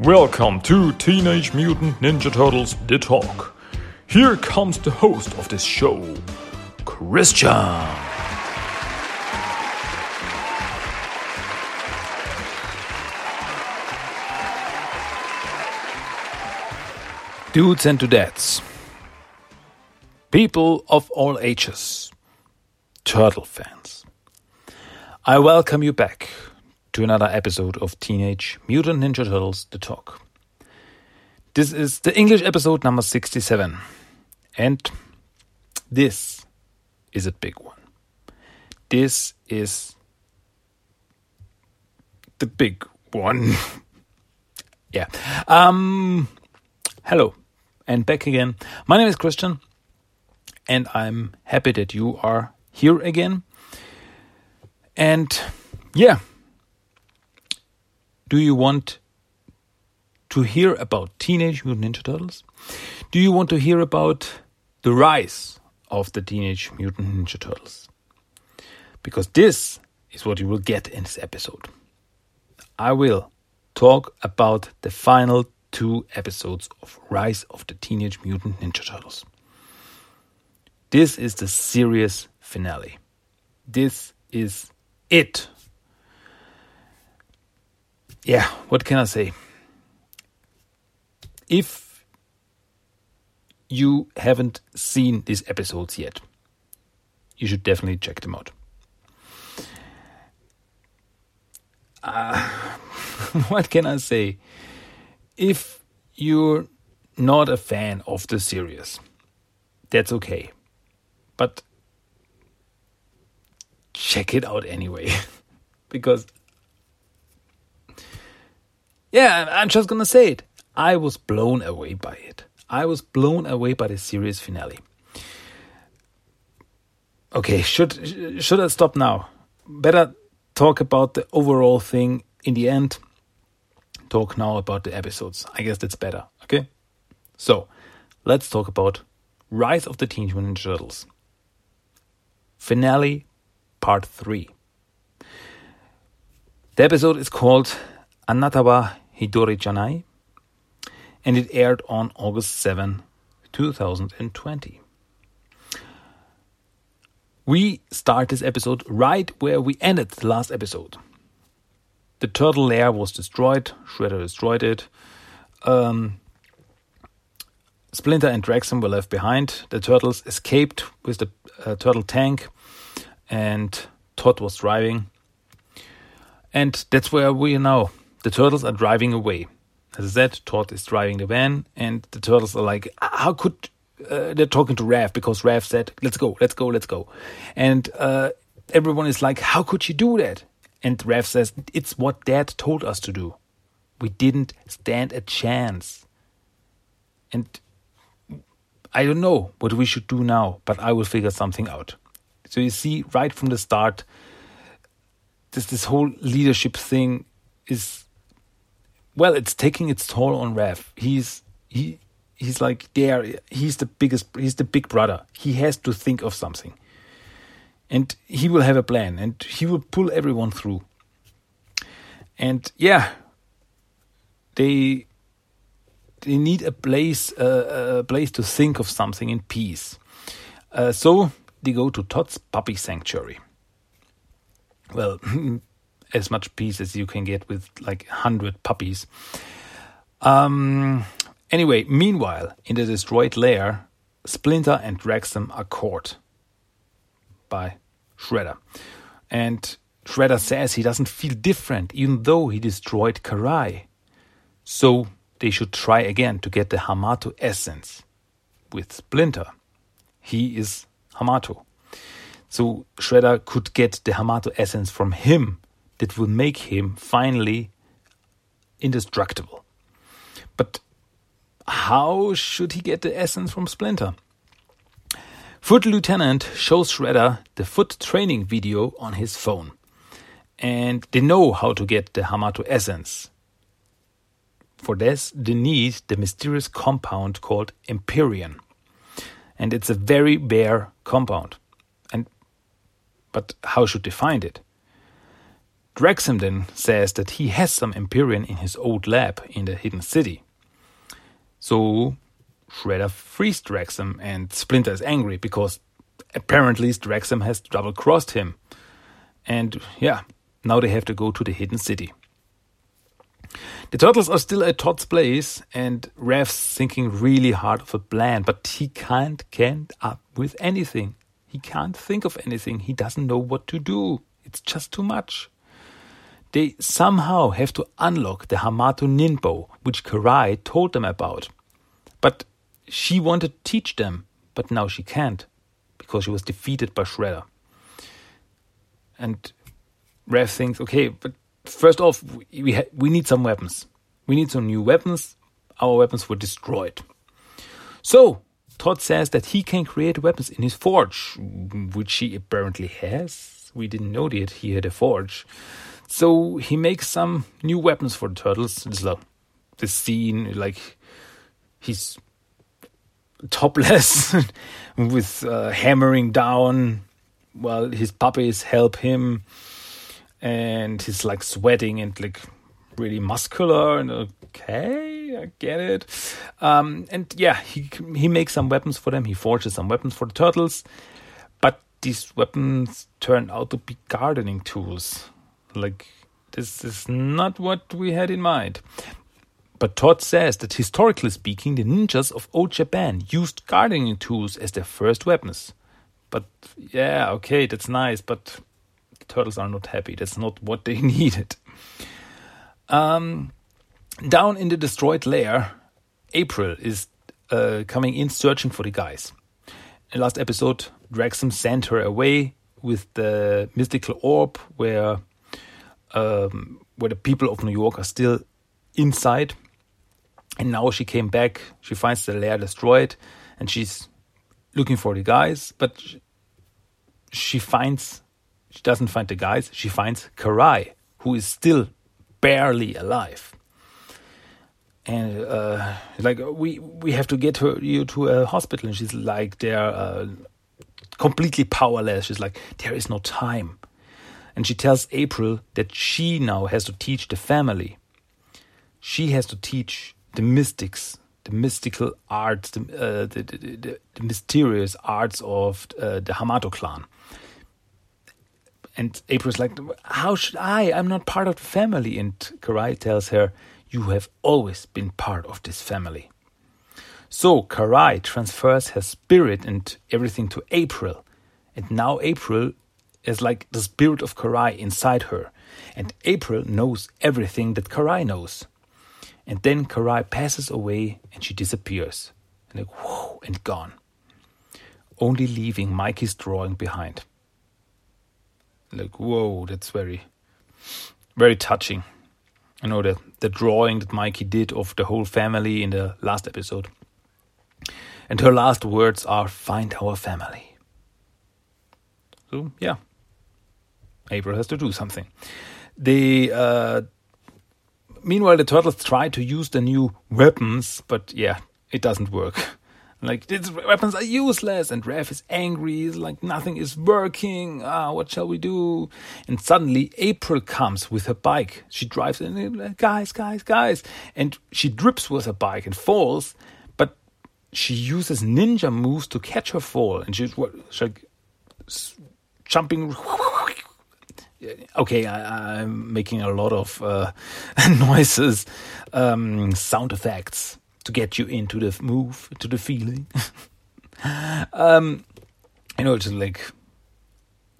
Welcome to Teenage Mutant Ninja Turtles The Talk. Here comes the host of this show, Christian. Dudes and dudettes, people of all ages, turtle fans, I welcome you back to another episode of Teenage Mutant Ninja Turtles The Talk. This is the English episode number 67, and this is a big one. This is the big one. yeah. Um, hello, and back again. My name is Christian, and I'm happy that you are here again. And yeah, do you want to hear about Teenage Mutant Ninja Turtles? Do you want to hear about the rise of the Teenage Mutant Ninja Turtles? Because this is what you will get in this episode. I will talk about the final two episodes of Rise of the Teenage Mutant Ninja Turtles. This is the serious finale. This is it. Yeah, what can I say? If you haven't seen these episodes yet, you should definitely check them out. Uh, what can I say? If you're not a fan of the series, that's okay. But check it out anyway. because, yeah, I'm just gonna say it. I was blown away by it. I was blown away by the series finale. Okay, should should I stop now? Better talk about the overall thing in the end. Talk now about the episodes. I guess that's better. Okay, so let's talk about Rise of the Teenage Mutant Turtles. Finale Part 3. The episode is called Anatawa Hitori Janai and it aired on August 7, 2020. We start this episode right where we ended the last episode. The turtle lair was destroyed, Shredder destroyed it. Um, Splinter and Draxum were left behind. The turtles escaped with the uh, turtle tank and Todd was driving. And that's where we are now. The turtles are driving away. As I said, Todd is driving the van, and the turtles are like, "How could?" Uh, they're talking to Raph because Raph said, "Let's go, let's go, let's go," and uh, everyone is like, "How could you do that?" And Raph says, "It's what Dad told us to do. We didn't stand a chance." And I don't know what we should do now, but I will figure something out. So you see, right from the start, this this whole leadership thing is well, it's taking its toll on Raph. He's he he's like there. He's the biggest. He's the big brother. He has to think of something, and he will have a plan, and he will pull everyone through. And yeah, they they need a place uh, a place to think of something in peace. Uh, so they go to Todd's puppy sanctuary. Well, as much peace as you can get with like 100 puppies. Um, anyway, meanwhile, in the destroyed lair, Splinter and Draxum are caught by Shredder. And Shredder says he doesn't feel different, even though he destroyed Karai. So they should try again to get the Hamato essence with Splinter. He is Hamato. So Shredder could get the Hamato essence from him that will make him finally indestructible. But how should he get the essence from Splinter? Foot Lieutenant shows Shredder the foot training video on his phone. And they know how to get the Hamato essence. For this, they need the mysterious compound called Empyrean. And it's a very rare compound. And but how should they find it? Draxum then says that he has some Empyrean in his old lab in the hidden city. So Shredder frees Draxum, and Splinter is angry because apparently Draxum has double crossed him. And yeah, now they have to go to the hidden city. The turtles are still at Todd's place, and Raph's thinking really hard of a plan, but he can't get up with anything. He can't think of anything. He doesn't know what to do. It's just too much. They somehow have to unlock the Hamato Ninpo, which Karai told them about. But she wanted to teach them, but now she can't because she was defeated by Shredder. And Raph thinks, okay, but first off, we ha- we need some weapons. We need some new weapons. Our weapons were destroyed. So Todd says that he can create weapons in his forge, which he apparently has. We didn't know that he had a forge. So he makes some new weapons for the turtles. It's like the scene, like he's topless with uh, hammering down while his puppies help him. And he's like sweating and like really muscular and okay i get it. Um, and yeah he he makes some weapons for them. He forges some weapons for the turtles. But these weapons turn out to be gardening tools like this is not what we had in mind but Todd says that historically speaking, the ninjas of old Japan used gardening tools as their first weapons. But yeah, okay, that's nice, but the turtles are not happy. That's not what they needed. Um, down in the destroyed lair, April is uh, coming in searching for the guys. In the last episode, Draxum sent her away with the mystical orb where um, where the people of New York are still inside and now she came back. She finds the lair destroyed, and she's looking for the guys. But she finds she doesn't find the guys. She finds Karai, who is still barely alive. And uh, like we we have to get her you to a hospital, and she's like they're uh, completely powerless. She's like there is no time, and she tells April that she now has to teach the family. She has to teach the mystics, the mystical arts, the, uh, the, the, the, mysterious arts of uh, the Hamato clan. And April's like, How should I? I'm not part of the family. And Karai tells her, You have always been part of this family. So Karai transfers her spirit and everything to April. And now April is like the spirit of Karai inside her. And April knows everything that Karai knows. And then Karai passes away and she disappears. And like, whoo, and gone. Only leaving Mikey's drawing behind. Like, whoa, that's very, very touching. You know, the, the drawing that Mikey did of the whole family in the last episode. And her last words are, find our family. So, yeah. April has to do something. The uh, meanwhile, the turtles try to use the new weapons, but yeah, it doesn't work. Like these weapons are useless, and Raph is angry. He's like nothing is working. Ah, what shall we do? And suddenly April comes with her bike. She drives in, like, guys, guys, guys, and she drips with her bike and falls. But she uses ninja moves to catch her fall, and she's, she's like jumping okay, I, am making a lot of uh, noises, um, sound effects to get you into the move, to the feeling. um, you know, just like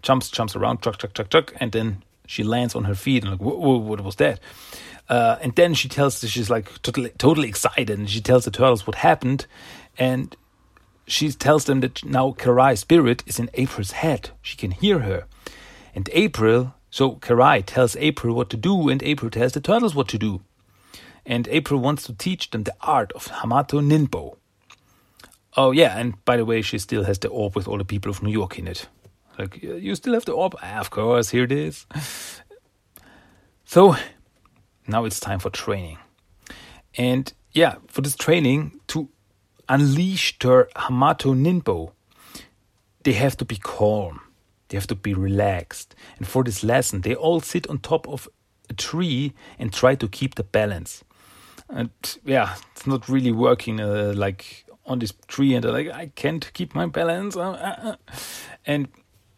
jumps, jumps around, chuck, chuck, chuck, chuck, and then she lands on her feet and like, whoa, whoa what was that? Uh, and then she tells, she's like totally, totally excited, and she tells the turtles what happened, and she tells them that now Karai's spirit is in April's head. She can hear her. And April, so Karai tells April what to do, and April tells the turtles what to do. And April wants to teach them the art of Hamato Ninpo. Oh, yeah, and by the way, she still has the orb with all the people of New York in it. Like, you still have the orb? Ah, of course, here it is. So, now it's time for training. And yeah, for this training, to unleash their Hamato Ninpo, they have to be calm They have to be relaxed. And for this lesson, they all sit on top of a tree and try to keep the balance. And yeah, it's not really working uh, like on this tree, and they're like, I can't keep my balance. Uh, uh, uh. and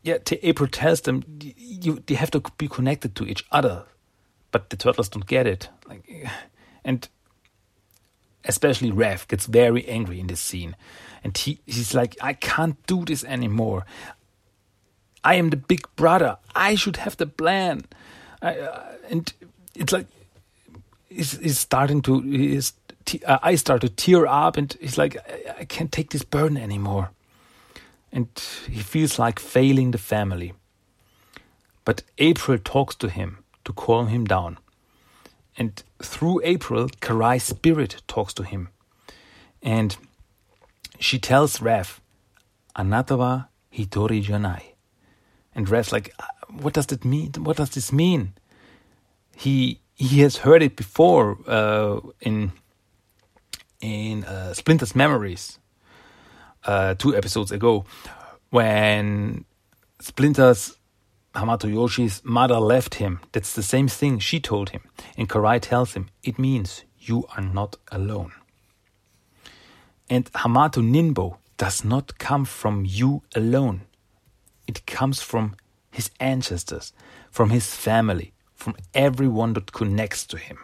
yeah, April tells them you they have to be connected to each other, but the turtles don't get it. Like, and especially Rev gets very angry in this scene, and he he's like, I can't do this anymore. I am the big brother. I should have the plan. I, uh, and it's like he's, starting to uh, I start to tear up, and he's like, I, I can't take this burden anymore, and he feels like failing the family. But April talks to him to calm him down, and through April, Karai's spirit talks to him, and she tells Rev, "Anatava hitori janai," and like, "What does that mean? What does this mean?" He he has heard it before uh, in in uh, Splinter's Memories uh, two episodes ago when Splinter's Hamato Yoshi's mother left him. That's the same thing she told him. And Karai tells him, it means you are not alone. And Hamato Ninpo does not come from you alone. It comes from his ancestors, from his family, from everyone that connects to him.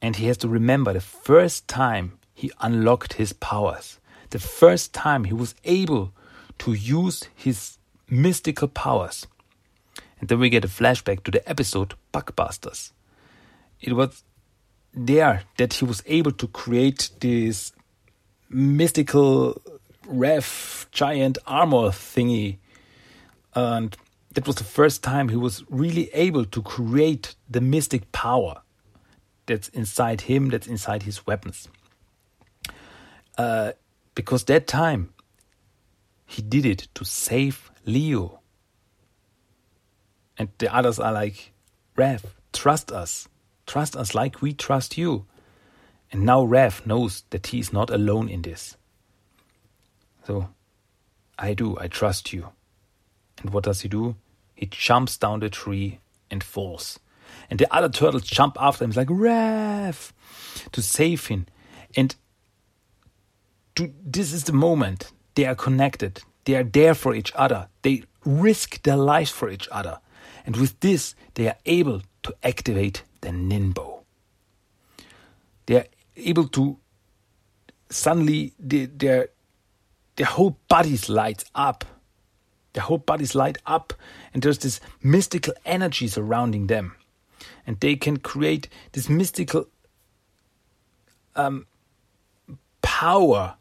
And he has to remember the first time he unlocked his powers, the first time he was able to use his mystical powers. And then we get a flashback to the episode Bugbusters. It was there that he was able to create this mystical Rev giant armor thingy. And that was the first time he was really able to create the mystic power that's inside him, that's inside his weapons. Uh, because that time he did it to save Leo. And the others are like, Rev, trust us. Trust us like we trust you. And now Rev knows that he is not alone in this. So, I do, I trust you. And what does he do? He jumps down the tree and falls. And the other turtles jump after him, like, Rev, to save him. And to, this is the moment. They are connected. They are there for each other. They risk their lives for each other. And with this, they are able to activate the Ninpo. They are able to suddenly, they, their, their whole bodies light up. Their whole bodies light up, and there's this mystical energy surrounding them. And they can create this mystical um, power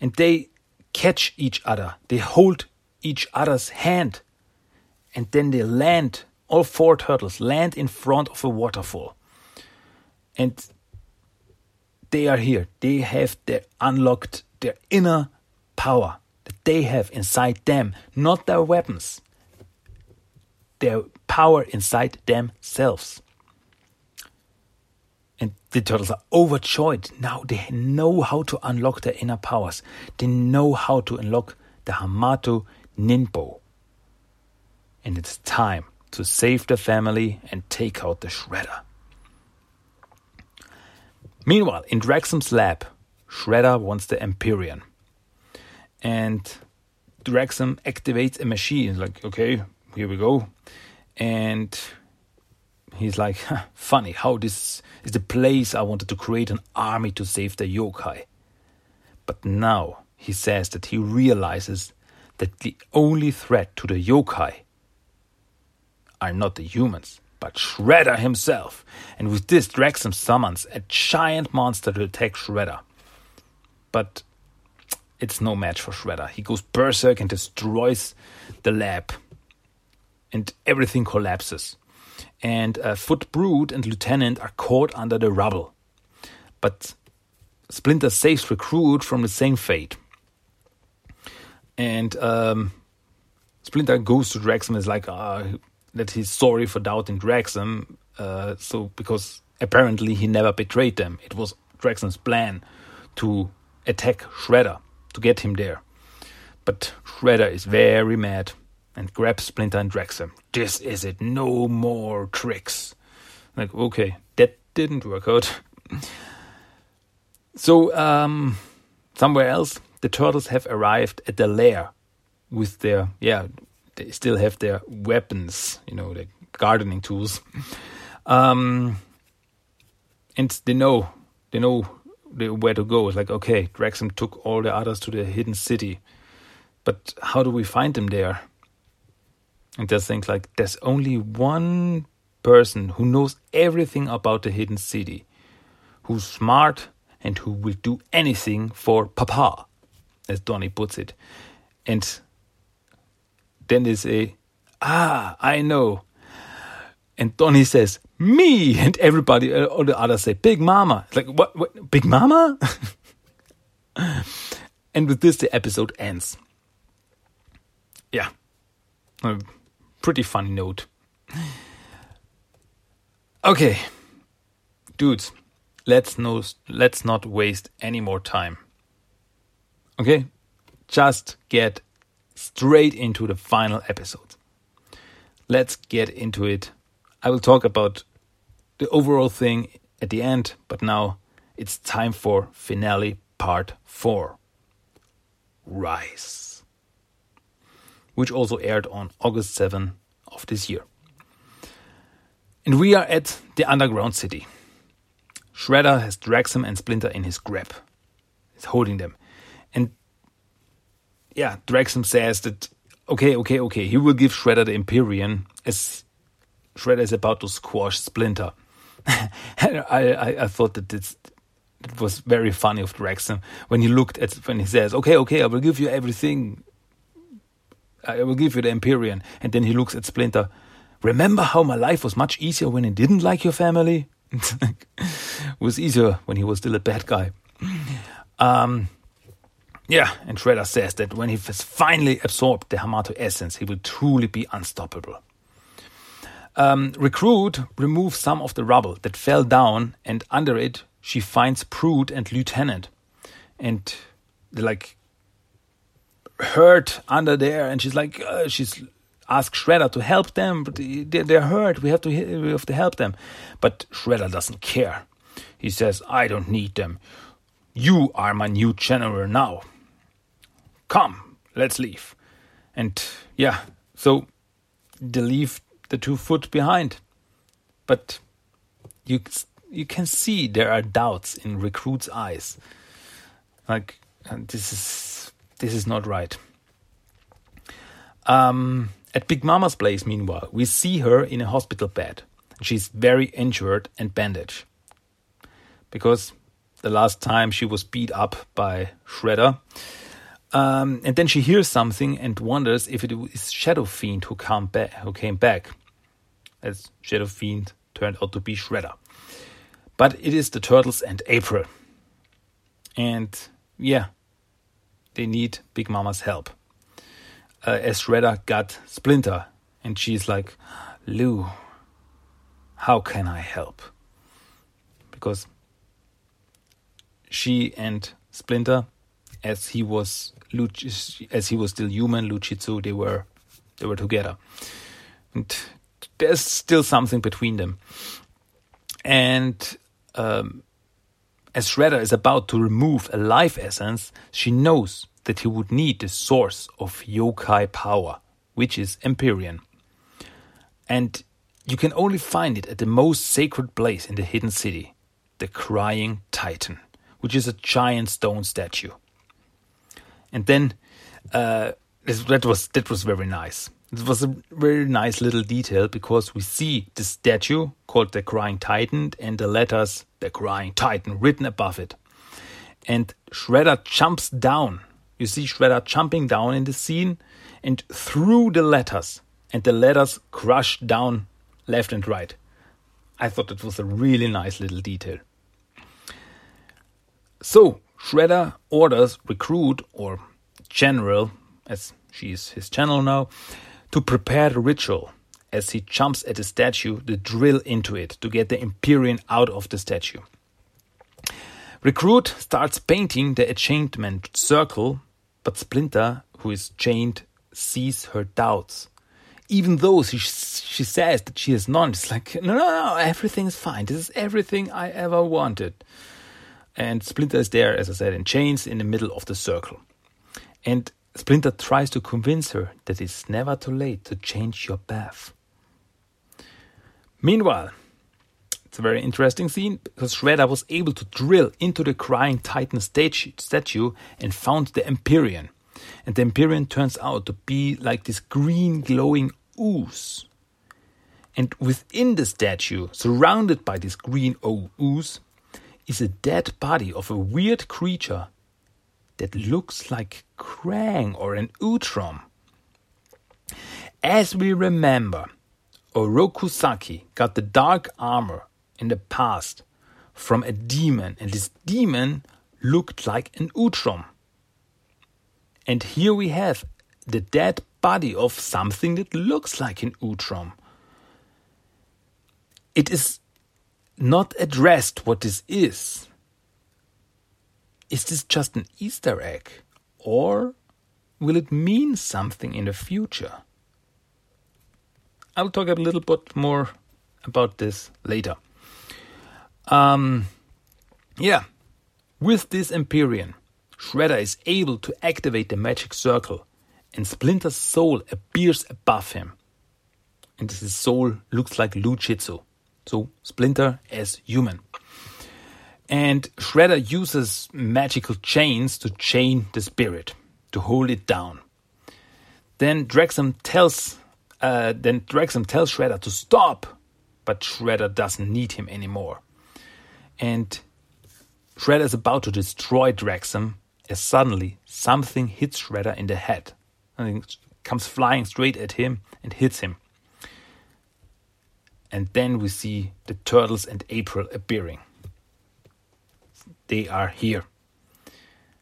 and they catch each other. They hold each other's hand and then they land all four turtles land in front of a waterfall. And they are here. They have their unlocked their inner power that they have inside them not their weapons their power inside themselves and the turtles are overjoyed. Now they know how to unlock their inner powers. They know how to unlock the Hamato Ninpo. And it's time to save the family and take out the Shredder. Meanwhile, in Draxum's lab, Shredder wants the Empyrean. And Draxum activates a machine. Like, okay, here we go. And he's like, funny how this is the place I wanted to create an army to save the yokai. But now he says that he realizes that the only threat to the yokai are not the humans, but Shredder himself. And with this, Draxum summons a giant monster to attack Shredder. But it's no match for Shredder. He goes berserk and destroys the lab, and everything collapses and uh, Foot and Lieutenant are caught under the rubble. But Splinter saves Recruit from the same fate. And um, Splinter goes to Draxum and is like uh, that he's sorry for doubting Draxum. Uh, so because apparently he never betrayed them. It was Draxum's plan to attack Shredder to get him there. But Shredder is very mad and grabs Splinter and drags him. This is it, no more tricks. Like, okay, that didn't work out. so, um, somewhere else, the turtles have arrived at the lair with their, yeah, they still have their weapons, you know, the gardening tools. Um, and they know, they know where to go. It's like, okay, Draxum took all the others to the hidden city. But how do we find them there? And they think like there's only one person who knows everything about the hidden city, who's smart and who will do anything for Papa, as Donnie puts it. And then they say, Ah, I know. And Donnie says, Me! And everybody, uh, all the others say, Big Mama. It's like, what, what? Big Mama? and with this, the episode ends. Yeah. A pretty funny note. Okay. Dudes, let's no, let's not waste any more time. Okay? Just get straight into the final episode. Let's get into it. I will talk about the overall thing at the end, but now it's time for finale part 4 Rise, which also aired on August 7 of this year. And we are at the underground city. Shredder has Draxum and Splinter in his grip. He's holding them. And yeah, Draxum says that okay, okay, okay, he will give Shredder the Empyrean as Shredder is about to squash Splinter. I, I, I thought that this it was very funny of Draxum when he looked at when he says, "Okay, okay, I will give you everything. I will give you the Empyrean," and then he looks at Splinter. Remember how my life was much easier when I didn't like your family? it was easier when he was still a bad guy. Um, yeah, and Shredder says that when he has finally absorbed the Hamato essence, he will truly be unstoppable. Um, Recruit removes some of the rubble that fell down, and under it, she finds Brute and Lieutenant. And they're like hurt under there, and she's like, uh, she's asked Shredder to help them, but they're hurt. We have to, we have to help them. But Shredder doesn't care. He says, I don't need them. You are my new general now come, let's leave. And yeah, so they leave the two foot behind. But you you can see there are doubts in recruits' eyes. Like this is this is not right. Um, at Big Mama's place, meanwhile, we see her in a hospital bed. She's very injured and bandaged because the last time she was beat up by Shredder, um, and then she hears something and wonders if it is Shadow Fiend who, come back, who came back. As Shadow Fiend turned out to be Shredder. But it is the Turtles and April. And yeah, they need Big Mama's help. Uh, as Shredder got Splinter, and she's like, Lou, how can I help? Because she and Splinter, as he was as he was still human, Lou Jitsu, they were they were together, and there's still something between them. And um, as Shredder is about to remove a life essence, she knows that he would need the source of yokai power, which is Empyrean. And you can only find it at the most sacred place in the hidden city, the Crying Titan, which is a giant stone statue. And then uh, that was that was very nice. It was a very nice little detail because we see the statue called the Crying Titan and the letters the Crying Titan written above it. And Shredder jumps down. You see Shredder jumping down in the scene and through the letters, and the letters crush down left and right. I thought it was a really nice little detail. So, Shredder orders Recruit, or General, as she is his channel now, to prepare the ritual. As he jumps at the statue, to drill into it to get the Empyrean out of the statue. Recruit starts painting the enchantment circle, but Splinter, who is chained, sees her doubts. Even though she, she says that she has none, it's like, no, no, no, everything is fine. This is everything I ever wanted. And Splinter is there, as I said, in chains in the middle of the circle. And Splinter tries to convince her that it's never too late to change your path. Meanwhile, it's a very interesting scene because Shredder was able to drill into the crying Titan statue and found the Empyrean. And the Empyrean turns out to be like this green glowing ooze. And within the statue, surrounded by this green ooze, is a dead body of a weird creature that looks like Krang or an Utrom. As we remember, Oroku Saki got the dark armor in the past from a demon, and this demon looked like an Utrom. And here we have the dead body of something that looks like an Utrom. It is not addressed what this is. Is this just an Easter egg? Or will it mean something in the future? I'll talk a little bit more about this later. Um, yeah, with this Empyrean, Shredder is able to activate the magic circle, and Splinter's soul appears above him. And his soul looks like Lou Jitsu. So Splinter as human. And Shredder uses magical chains to chain the spirit, to hold it down. Then Draxum tells uh, then Draxum tells Shredder to stop, but Shredder doesn't need him anymore. And Shredder is about to destroy Draxum as suddenly something hits Shredder in the head. Something comes flying straight at him and hits him. And then we see the turtles and April appearing. They are here.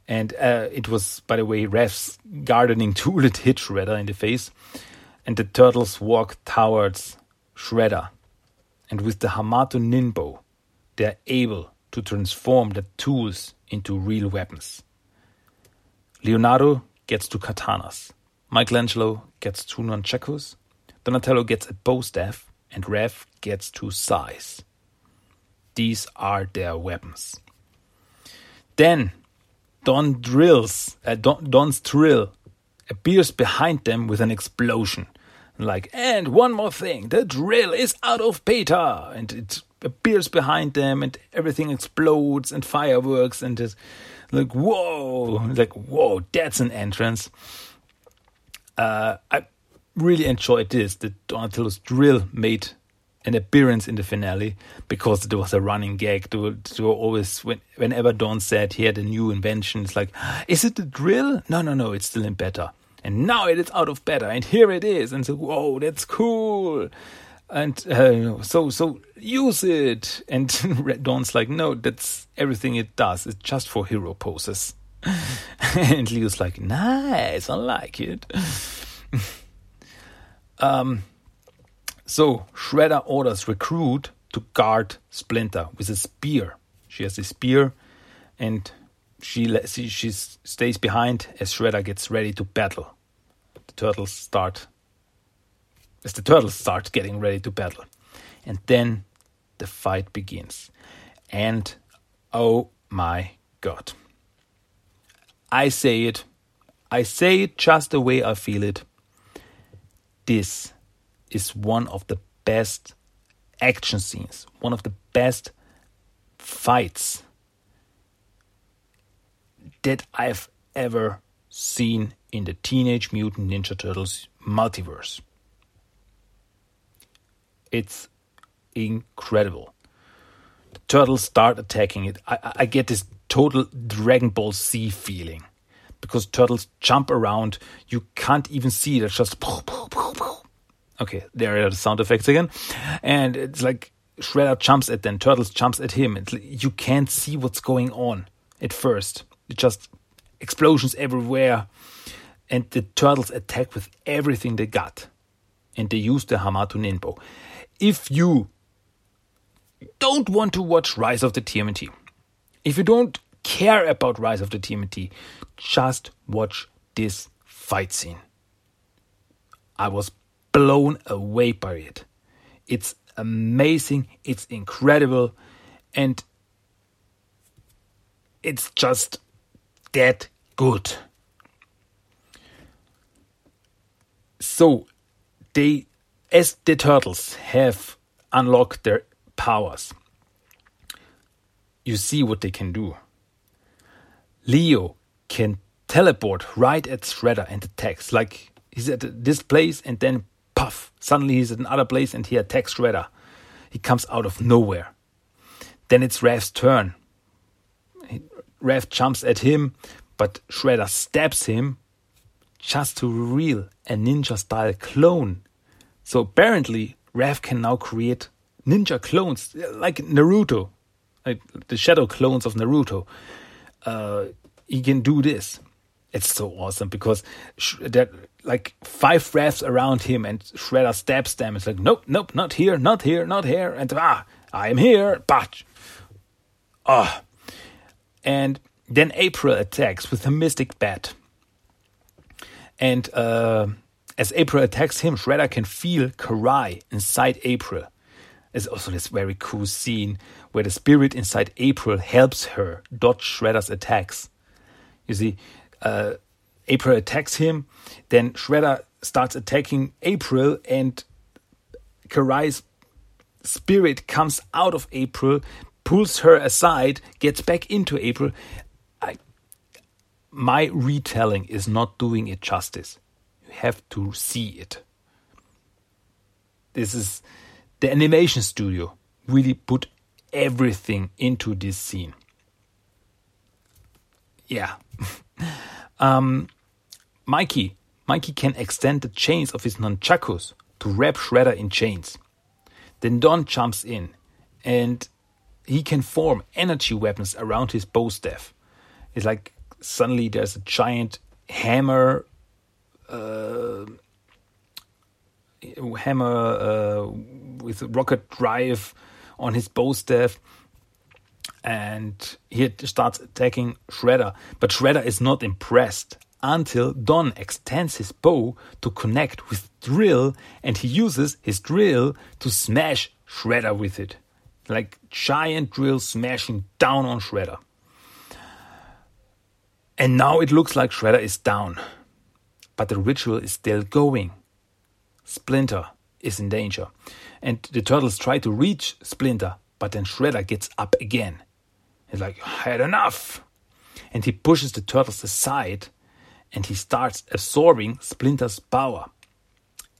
And uh, it was, by the way, Raph's gardening tool that hit Shredder in the face. And the turtles walk towards Shredder. And with the Hamato Ninpo, they are able to transform the tools into real weapons. Leonardo gets two katanas. Michelangelo gets two nunchakus. Donatello gets a bow staff and Rev gets to sais. These are their weapons. Then Don drills, uh, Don, Don's drill appears behind them with an explosion. Like, and one more thing, the drill is out of beta, and it appears behind them, and everything explodes and fireworks, and it's like, whoa, like, whoa, that's an entrance. Uh, I really enjoyed this that Donatello's drill made an appearance in the finale because there was a running gag. To, to always, when, whenever Don said he had a new invention, it's like, is it the drill? No, no, no, it's still in beta. And now it is out of beta, and here it is. And so, whoa, that's cool. And uh, so, so use it. And Don's like, no, that's everything it does. It's just for hero poses. and Leo's like, nice, I like it. Um, so Shredder orders Recruit to guard Splinter with a spear. She has a spear, and she she, she stays behind as Shredder gets ready to battle. The turtles start as the turtles start getting ready to battle, and then the fight begins. And oh my god! I say it, I say it just the way I feel it this is one of the best action scenes, one of the best fights that I've ever seen in the Teenage Mutant Ninja Turtles multiverse. It's incredible. The turtles start attacking it. I, I get this total Dragon Ball Z feeling because turtles jump around. You can't even see it. It's just. Okay, there are the sound effects again. And it's like Shredder jumps at them, Turtles jumps at him. It's you can't see what's going on at first. It just explosions everywhere. And the Turtles attack with everything they got. And they use the Hamato Ninpo. If you don't want to watch Rise of the TMNT, if you don't care about Rise of the TMNT, just watch this fight scene. I was blown away by it. It's amazing, it's incredible, and it's just that good. So, they, as the turtles have unlocked their powers, you see what they can do. Leo can teleport right at Shredder and attacks. Like he's at this place and then puff, suddenly he's at another place and he attacks Shredder. He comes out of nowhere. Then it's Raph's turn. Raph jumps at him, but Shredder stabs him just to reveal a ninja style clone. So apparently, Raph can now create ninja clones like Naruto, like the shadow clones of Naruto. Uh, he can do this. It's so awesome because there like five Raphs around him and Shredder stabs them. It's like, nope, nope, not here, not here, not here. And ah, I am here, but ah. And then April attacks with a mystic bat. And uh, as April attacks him, Shredder can feel Karai inside April. There's also this very cool scene where the spirit inside April helps her dodge Shredder's attacks. You see, uh, April attacks him, then Shredder starts attacking April, and Karai's spirit comes out of April, pulls her aside, gets back into April. I, my retelling is not doing it justice. You have to see it. This is the animation studio really put everything into this scene. Yeah. um, Mikey. Mikey can extend the chains of his nunchakus to wrap Shredder in chains. Then Don jumps in and he can form energy weapons around his bow staff. It's like suddenly there's a giant hammer, uh, hammer uh, with rocket drive on his bow staff, and he starts attacking Shredder. But Shredder is not impressed until Don extends his bow to connect with Drill, and he uses his drill to smash Shredder with it. Like giant drill smashing down on Shredder. And now it looks like Shredder is down. But the ritual is still going. Splinter is in danger. And the turtles try to reach Splinter, but then Shredder gets up again. He's like, had enough. And he pushes the turtles aside and he starts absorbing Splinter's power.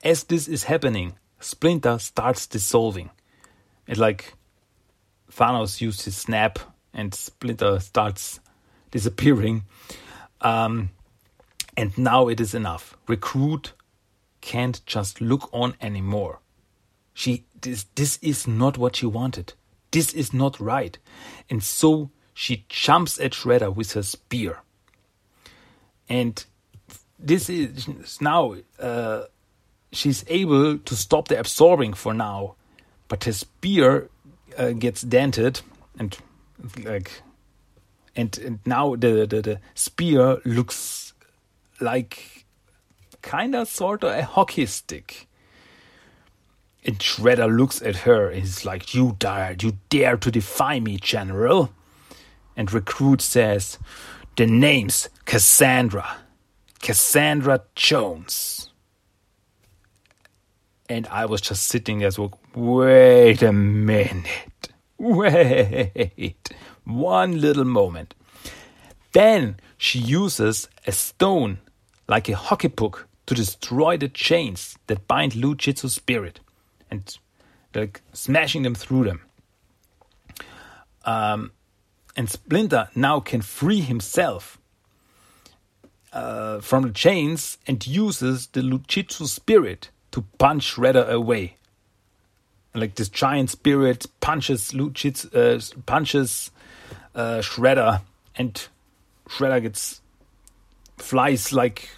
As this is happening, Splinter starts dissolving. It's like Thanos used his snap and Splinter starts disappearing. Um, and now it is enough. Recruit can't just look on anymore. She this this is not what she wanted. This is not right. And so she jumps at Shredder with her spear and this is now uh, she's able to stop the absorbing for now, but his spear uh, gets dented and like and, and now the, the, the spear looks like kind of sort of a hockey stick. And Shredder looks at her and he's like, You dared, you dare to defy me, General. And Recruit says, the name's Cassandra. Cassandra Jones. And I was just sitting there, so wait a minute. Wait. One little moment. Then she uses a stone like a hockey puck to destroy the chains that bind Lou Jitsu's spirit and like smashing them through them. Um, and Splinter now can free himself uh, from the chains and uses the Lou Jitsu spirit to punch Shredder away. And, like this giant spirit punches Lou Jitsu, uh, punches uh, Shredder, and Shredder gets flies like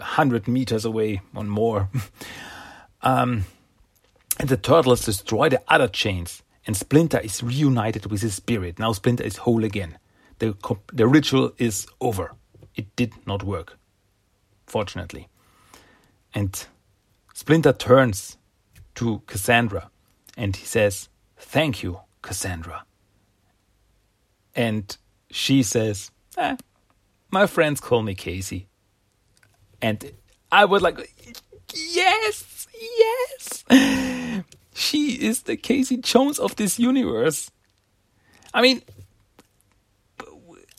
hundred meters away or more. um, and the turtles destroy the other chains and Splinter is reunited with his spirit. Now Splinter is whole again. The, the ritual is over. It did not work, fortunately. And Splinter turns to Cassandra and he says, Thank you, Cassandra. And she says, eh, My friends call me Casey. And I was like, Yes, yes. She is the Casey Jones of this universe. I mean,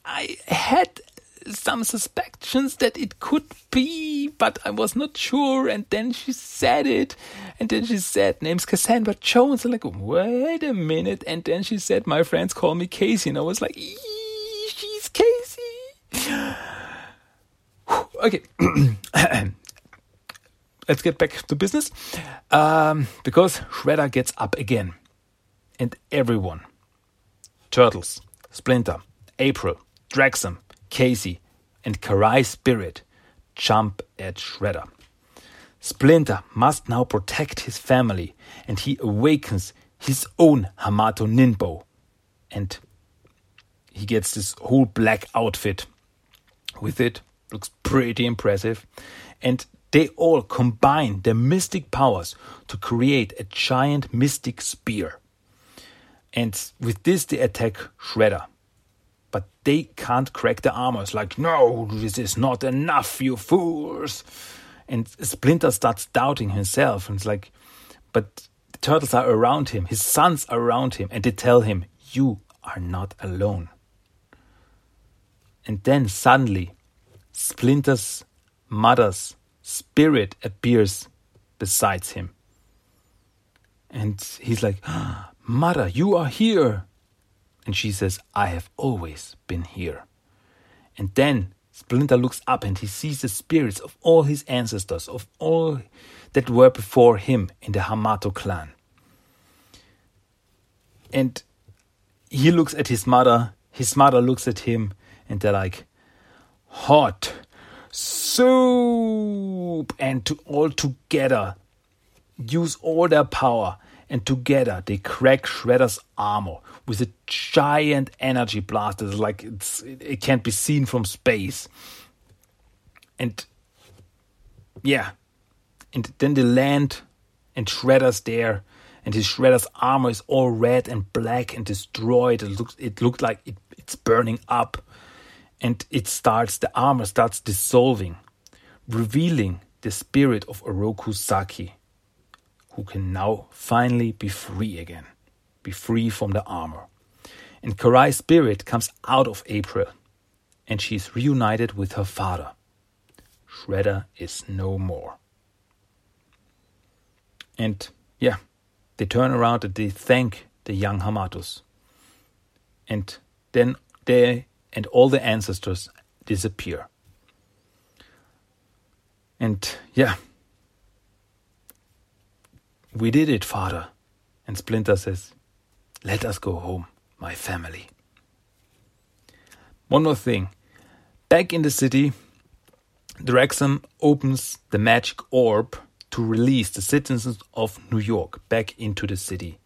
I had some suspicions that it could be, but I was not sure. And then she said it, and then she said, "Name's Cassandra Jones." I'm like, wait a minute. And then she said, "My friends call me Casey," and I was like, "She's Casey." Okay. Let's get back to business. Um, because Shredder gets up again. And everyone Turtles, Splinter, April, Draxum, Casey, and Karai Spirit jump at Shredder. Splinter must now protect his family, and he awakens his own Hamato Ninpo. And he gets this whole black outfit with it. Looks pretty impressive. And they all combine their mystic powers to create a giant mystic spear. And with this, they attack Shredder but they can't crack the armor. It's like, no, this is not enough, you fools. And Splinter starts doubting himself. And it's like, but the turtles are around him, his sons are around him, and they tell him, you are not alone. And then suddenly, Splinter's mother's spirit appears beside him. And he's like, ah, Mother, you are here. And she says, I have always been here. And then Splinter looks up and he sees the spirits of all his ancestors, of all that were before him in the Hamato clan. And he looks at his mother, his mother looks at him, and they're like, hot soup! And to all together use all their power and together they crack Shredder's armor with a giant energy blast blaster, like it can't be seen from space. And yeah, and then they land, and Shredder's there, and his Shredder's armor is all red and black and destroyed. It looks it looked like it, it's burning up, and it starts the armor starts dissolving, revealing the spirit of Oroku Saki who can now finally be free again, be free from the armor. And Karai's spirit comes out of April, and she is reunited with her father. Shredder is no more. And yeah, they turn around and they thank the young Hamatos. And then they and all the ancestors disappear. And yeah, we did it, father. And Splinter says, Let us go home, my family. One more thing. Back in the city, Draxum opens the magic orb to release the citizens of New York back into the city.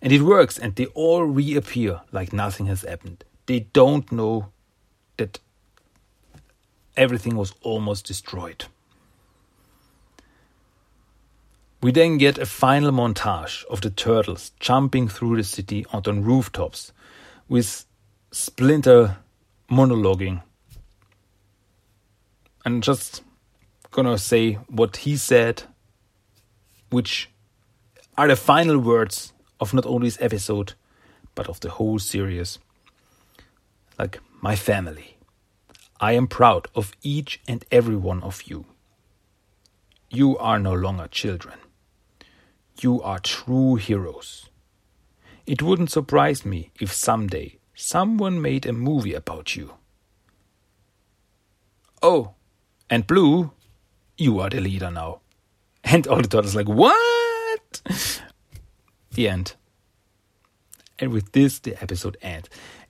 And it works, and they all reappear like nothing has happened. They don't know that everything was almost destroyed. We then get a final montage of the turtles jumping through the city onto rooftops with Splinter monologuing. I'm just gonna say what he said, which are the final words of not only this episode, but of the whole series. Like, my family. I am proud of each and every one of you. You are no longer children. You are true heroes. It wouldn't surprise me if someday someone made a movie about you. Oh, and Blue, you are the leader now. And all the daughters like, what? the end. And with this, the episode ends.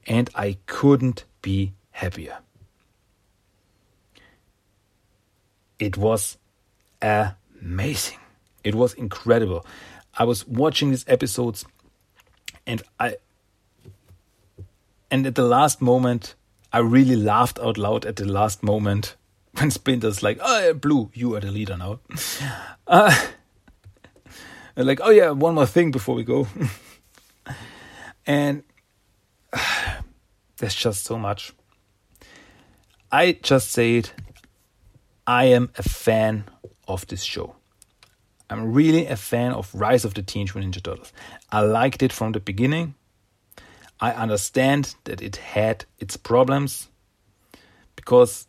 And I couldn't be happier. It was amazing. It was incredible. I was watching these episodes and I and at the last moment I really laughed out loud at the last moment when Splinter's like, "Oh, Blue, you are the leader now." Uh, like, oh yeah, one more thing before we go, and there's just so much. I just say it. I am a fan of this show. I'm really a fan of Rise of the Teenage Mutant Ninja Turtles. I liked it from the beginning. I understand that it had its problems because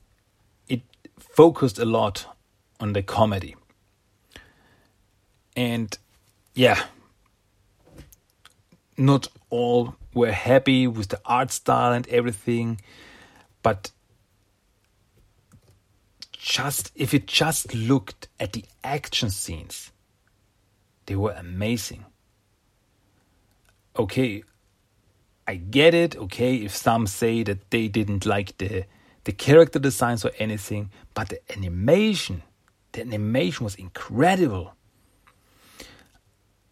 it focused a lot on the comedy. And yeah, not all were happy with the art style and everything, but just if you just looked at the action scenes, they were amazing. Okay, I get it. Okay, if some say that they didn't like the the character designs or anything, but the animation, the animation was incredible.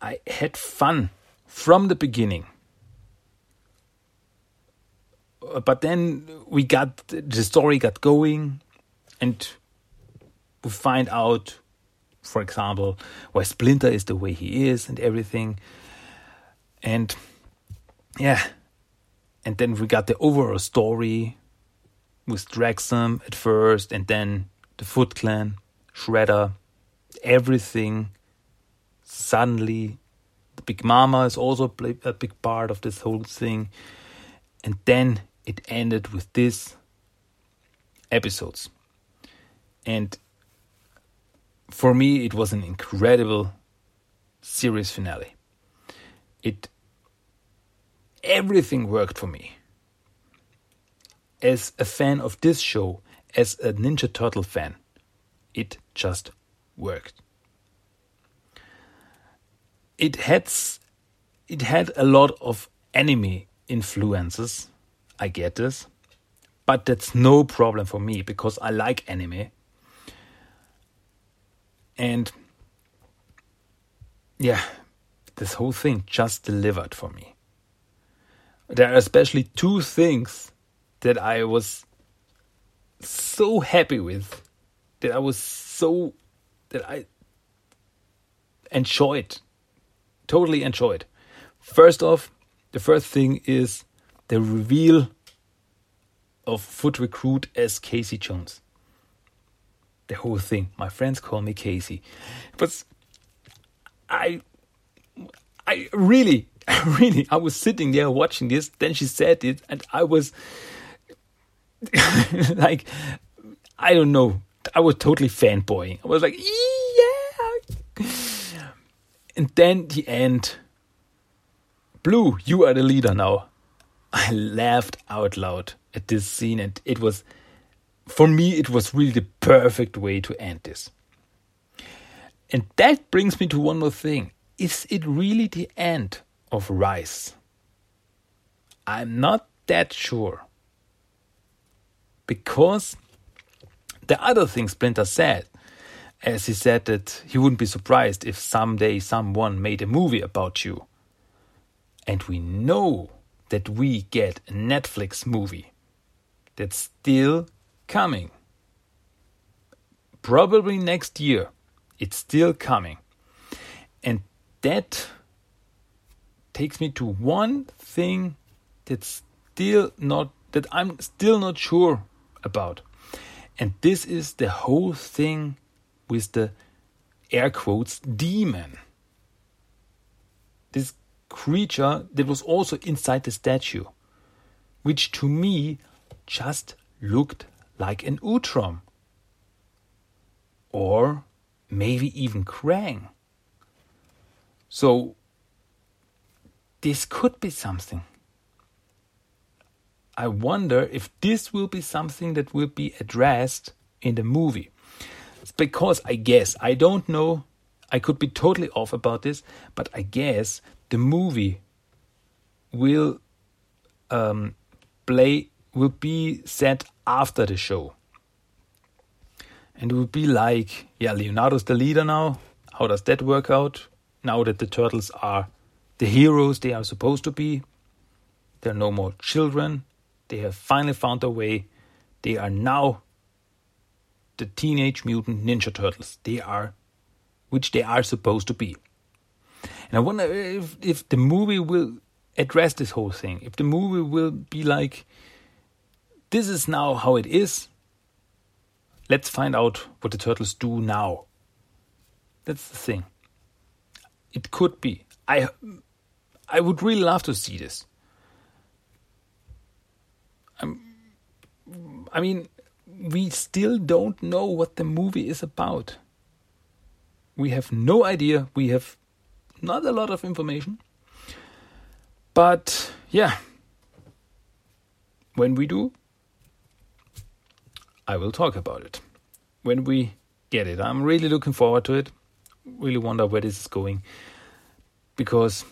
I had fun from the beginning. But then we got the story got going and we find out for example why Splinter is the way he is and everything. And yeah, and then we got the overall story with Draxum at first, and then the Foot Clan, Shredder, everything. Suddenly, the Big Mama is also a big part of this whole thing, and then it ended with this episodes. And for me, it was an incredible series finale. It everything worked for me. As a fan of this show, as a Ninja Turtle fan, it just worked. It had it had a lot of anime influences. I get this, but that's no problem for me because I like anime. And yeah, this whole thing just delivered for me there are especially two things that I was so happy with, that I was so that I enjoyed, totally enjoyed. First off, the first thing is the reveal of Foot Recruit as Casey Jones. The whole thing. My friends call me Casey. But I I really really, I was sitting there watching this. Then she said it, and I was like, I don't know. I was totally fanboying. I was like, yeah. And then the end. Blue, you are the leader now. I laughed out loud at this scene, and it was, for me, it was really the perfect way to end this. And that brings me to one more thing. Is it really the end of Rise? I'm not that sure. Because the other thing Splinter said, as he said that he wouldn't be surprised if someday someone made a movie about you. And we know that we get a Netflix movie that's still coming. Probably next year. It's still coming. And that takes me to one thing that's still not that I'm still not sure about. And this is the whole thing with the air quotes demon. This creature that was also inside the statue, which to me just looked like an Utrom. Or maybe even Krang. So this could be something. I wonder if this will be something that will be addressed in the movie. It's because I guess, I don't know, I could be totally off about this, but I guess the movie will um, play, will be set after the show. And it will be like, yeah, Leonardo's the leader now. How does that work out? Now that the turtles are the heroes they are supposed to be. They're no more children. They have finally found their way. They are now the Teenage Mutant Ninja Turtles. They are, which they are supposed to be. And I wonder if, if the movie will address this whole thing. If the movie will be like, this is now how it is. Let's find out what the turtles do now. That's the thing. It could be. I I would really love to see this. I'm, I mean, we still don't know what the movie is about. We have no idea. We have not a lot of information. But yeah, when we do, I will talk about it. When we get it, I'm really looking forward to it. Really wonder where this is going. Because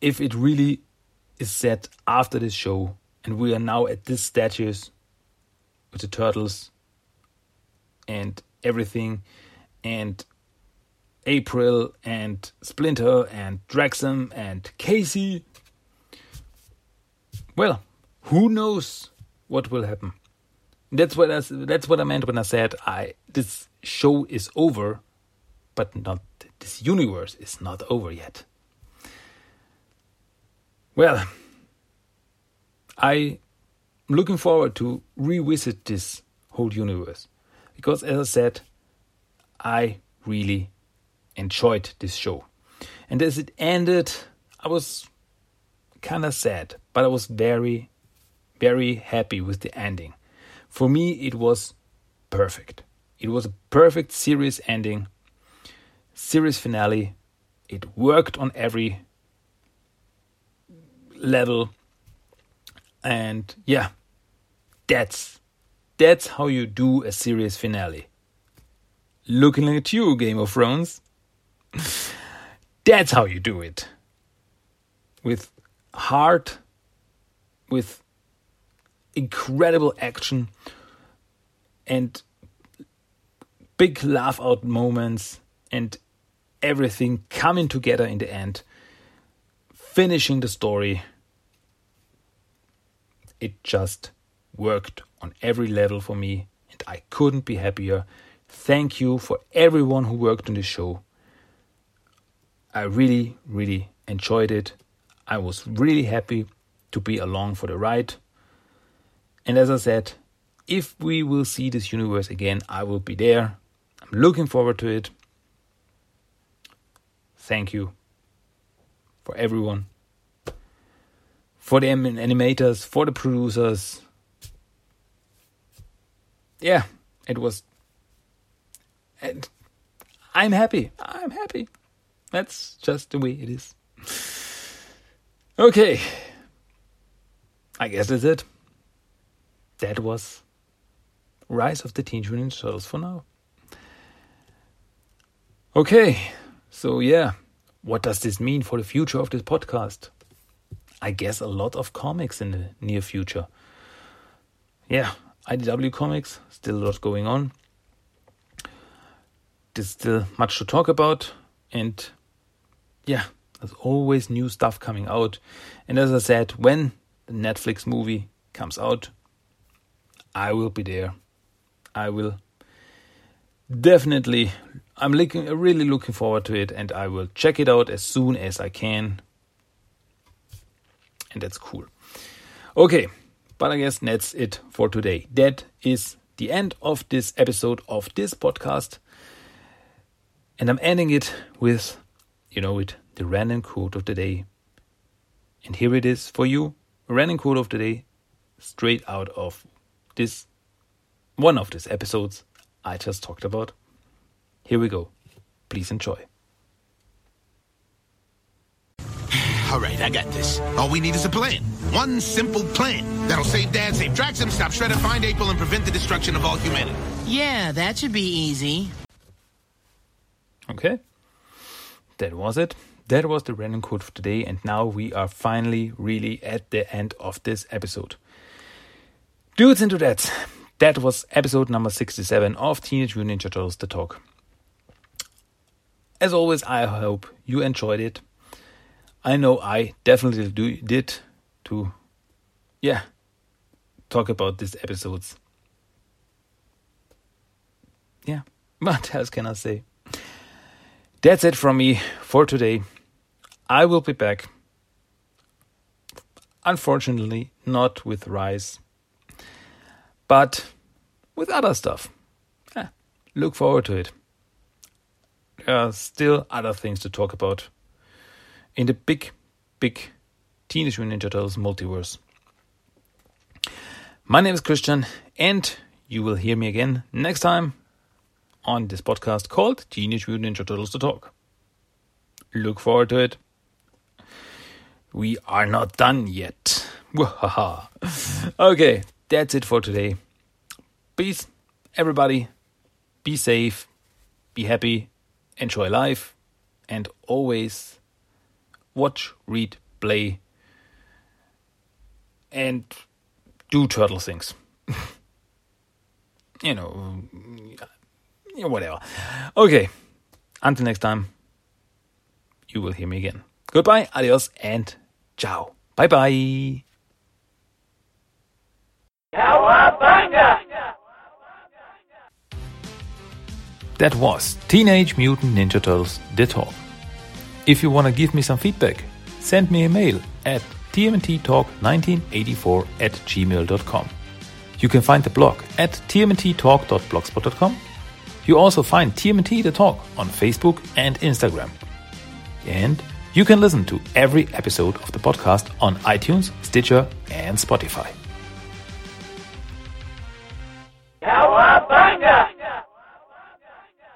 if it really is set after this show, and we are now at this statues with the turtles and everything, and April and Splinter and Draxum and Casey. Well, who knows what will happen? That's what I, that's what I meant when I said I this show is over, but not this universe is not over yet. Well, I'm looking forward to revisit this whole universe because, as I said, I really enjoyed this show. And as it ended, I was kind of sad, but I was very, very happy with the ending. For me, it was perfect. It was a perfect series ending, series finale. It worked on every level. And yeah, that's that's how you do a series finale. Looking at you, Game of Thrones. That's how you do it. With heart, with incredible action, and big laugh out moments, and everything coming together in the end finishing the story. It just worked on every level for me, and I couldn't be happier. Thank you for everyone who worked on this show. I really, really enjoyed it. I was really happy to be along for the ride. And as I said, if we will see this universe again, I will be there. I'm looking forward to it. Thank you for everyone, for the animators, for the producers. Yeah, it was. And I'm happy. I'm happy. That's just the way it is. Okay. I guess that's it. That was Rise of the Teenage Mutant Turtles for now. Okay, so yeah. What does this mean for the future of this podcast? I guess a lot of comics in the near future. Yeah, IDW comics, still a lot going on. There's still much to talk about, and yeah, there's always new stuff coming out. And as I said, when the Netflix movie comes out, I will be there. I will definitely I'm looking really looking forward to it and I will check it out as soon as I can. And that's cool. Okay, but I guess that's it for today. That is the end of this episode of this podcast. And I'm ending it with, you know it, the random quote of the day. And here it is for you, a random quote of the day, straight out of this one of these episodes I just talked about. Here we go. Please enjoy. All right, I got this. All we need is a plan. One simple plan. That'll save Dad, save Draxum, stop Shredder, find April, and prevent the destruction of all humanity. Yeah, that should be easy. Okay. That was it. That was the random quote for today, and now we are finally really at the end of this episode. Dudes into that. That was episode number 67 of Teenage Mutant Ninja Turtles The Talk. As always, I hope you enjoyed it. I know I definitely do, did to, yeah, talk about these episodes. yeah, what else can I say? That's it from me for today. I will be back. Unfortunately, not with Rise, but with other stuff. Yeah, look forward to it. There are still other things to talk about in the big, big Teenage Mutant Ninja Turtles multiverse. My name is Christian, and you will hear me again next time on this podcast called Teenage Mutant Ninja Turtles to Talk. Look forward to it. We are not done yet. okay, that's it for today. Peace, everybody. Be safe, be happy, enjoy life, and always watch, read, play, and do turtle things. you know, whatever. Okay, until next time, you will hear me again. Goodbye, adios, and ciao. Bye bye. That was Teenage Mutant Ninja Turtles The Talk. If you want to give me some feedback, send me a mail at tmnttalk1984 at gmail.com. You can find the blog at tmnttalk.blogspot.com. You also find TMNT The Talk on Facebook and Instagram. And you can listen to every episode of the podcast on iTunes, Stitcher, and Spotify. Cowabunga!